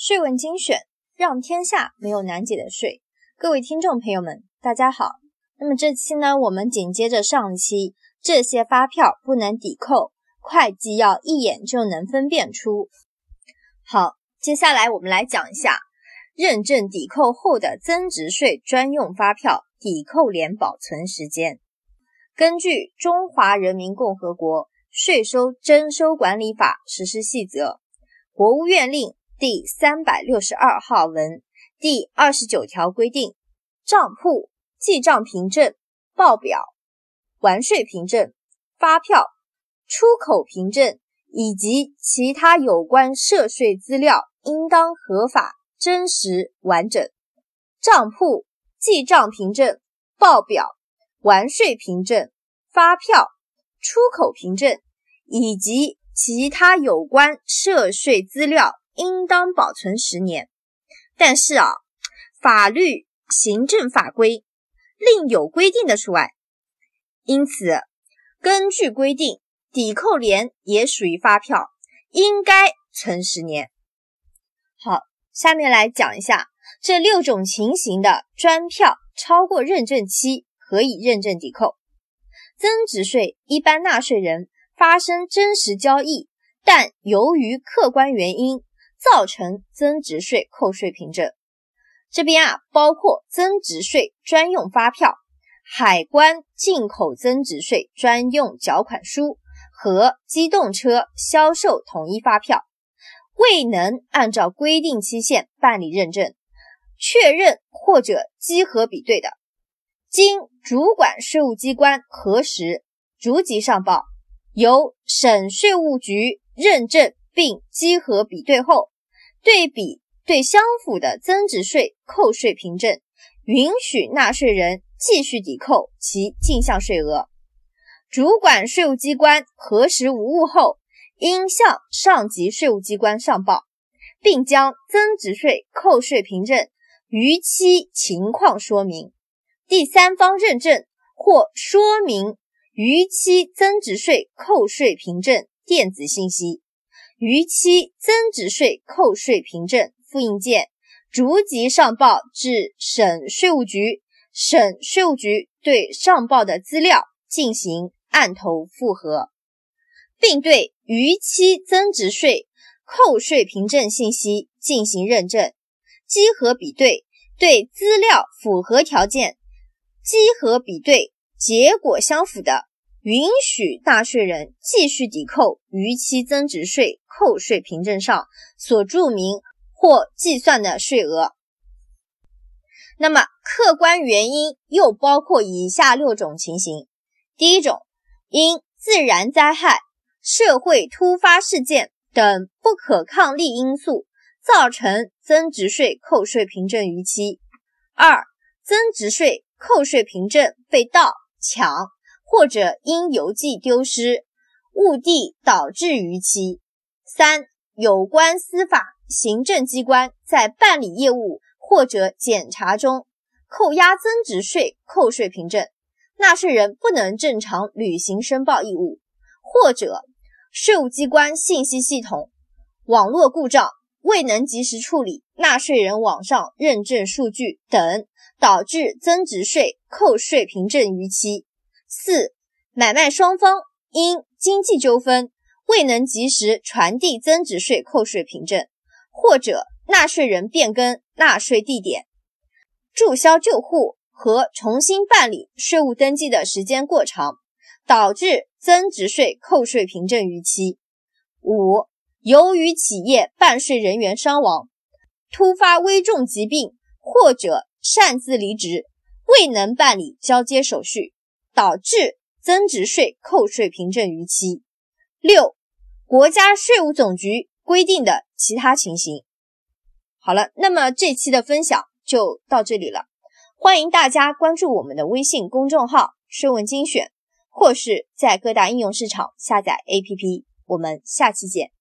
税问精选，让天下没有难解的税。各位听众朋友们，大家好。那么这期呢，我们紧接着上期，这些发票不能抵扣，会计要一眼就能分辨出。好，接下来我们来讲一下认证抵扣后的增值税专用发票抵扣联保存时间。根据《中华人民共和国税收征收管理法实施细则》，国务院令。第三百六十二号文第二十九条规定，账簿、记账凭证、报表、完税凭证、发票、出口凭证以及其他有关涉税资料，应当合法、真实、完整。账簿、记账凭证、报表、完税凭证、发票、出口凭证以及其他有关涉税资料。应当保存十年，但是啊，法律、行政法规另有规定的除外。因此，根据规定，抵扣联也属于发票，应该存十年。好，下面来讲一下这六种情形的专票超过认证期可以认证抵扣。增值税一般纳税人发生真实交易，但由于客观原因。造成增值税扣税凭证，这边啊包括增值税专用发票、海关进口增值税专用缴款书和机动车销售统一发票，未能按照规定期限办理认证、确认或者稽核比对的，经主管税务机关核实，逐级上报，由省税务局认证。并稽核比对后，对比对相符的增值税扣税凭证，允许纳税人继续抵扣其进项税额。主管税务机关核实无误后，应向上级税务机关上报，并将增值税扣税凭证逾期情况说明，第三方认证或说明逾期增值税扣税凭证电子信息。逾期增值税扣税凭证复印件，逐级上报至省税务局，省税务局对上报的资料进行案头复核，并对逾期增值税扣税凭证信息进行认证、稽核比对，对资料符合条件、稽核比对结果相符的。允许纳税人继续抵扣逾期增值税扣税凭证上所注明或计算的税额。那么，客观原因又包括以下六种情形：第一种，因自然灾害、社会突发事件等不可抗力因素造成增值税扣税凭证逾期；二、增值税扣税凭证被盗抢。或者因邮寄丢失、误递导致逾期。三、有关司法行政机关在办理业务或者检查中扣押增值税扣税凭证，纳税人不能正常履行申报义务，或者税务机关信息系统网络故障未能及时处理纳税人网上认证数据等，导致增值税扣税凭证逾期。四、买卖双方因经济纠纷未能及时传递增值税扣税凭证，或者纳税人变更纳税地点、注销旧户和重新办理税务登记的时间过长，导致增值税扣税凭证逾期。五、由于企业办税人员伤亡、突发危重疾病或者擅自离职，未能办理交接手续。导致增值税扣税凭证逾期。六、国家税务总局规定的其他情形。好了，那么这期的分享就到这里了。欢迎大家关注我们的微信公众号“税问精选”，或是在各大应用市场下载 APP。我们下期见。